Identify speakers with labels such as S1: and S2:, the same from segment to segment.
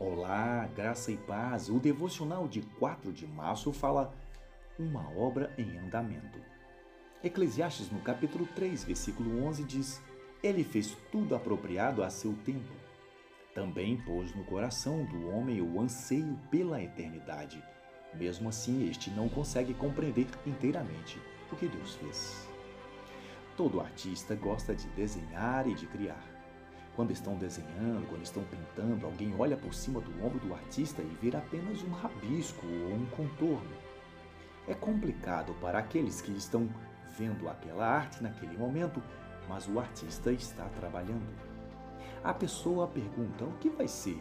S1: Olá, graça e paz. O devocional de 4 de março fala uma obra em andamento. Eclesiastes, no capítulo 3, versículo 11, diz: Ele fez tudo apropriado a seu tempo. Também pôs no coração do homem o anseio pela eternidade. Mesmo assim, este não consegue compreender inteiramente o que Deus fez. Todo artista gosta de desenhar e de criar. Quando estão desenhando, quando estão pintando, alguém olha por cima do ombro do artista e vê apenas um rabisco ou um contorno. É complicado para aqueles que estão vendo aquela arte naquele momento, mas o artista está trabalhando. A pessoa pergunta: o que vai ser?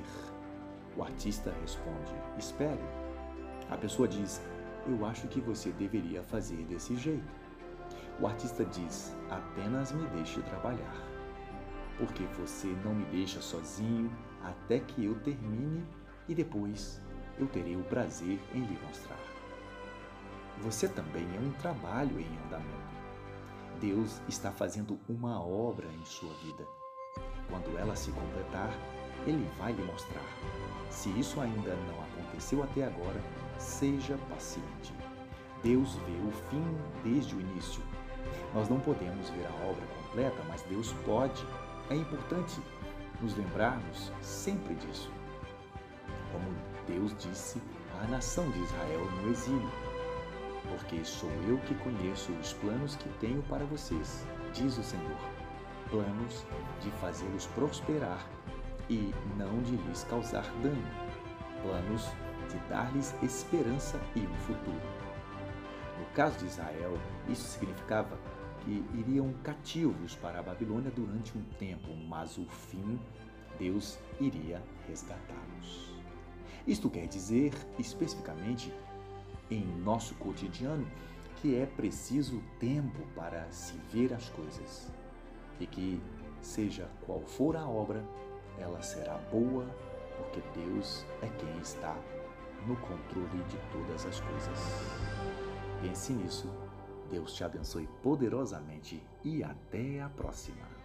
S1: O artista responde: espere. A pessoa diz: eu acho que você deveria fazer desse jeito. O artista diz: apenas me deixe trabalhar porque você não me deixa sozinho até que eu termine e depois eu terei o prazer em lhe mostrar. Você também é um trabalho em andamento. Deus está fazendo uma obra em sua vida. Quando ela se completar, Ele vai lhe mostrar. Se isso ainda não aconteceu até agora, seja paciente. Deus vê o fim desde o início. Nós não podemos ver a obra completa, mas Deus pode é importante nos lembrarmos sempre disso. Como Deus disse à nação de Israel no exílio: Porque sou eu que conheço os planos que tenho para vocês, diz o Senhor, planos de fazê-los prosperar e não de lhes causar dano, planos de dar-lhes esperança e um futuro. No caso de Israel, isso significava que iriam cativos para a Babilônia durante um tempo, mas o fim Deus iria resgatá-los. Isto quer dizer, especificamente, em nosso cotidiano, que é preciso tempo para se ver as coisas e que, seja qual for a obra, ela será boa, porque Deus é quem está no controle de todas as coisas. Pense nisso Deus te abençoe poderosamente e até a próxima.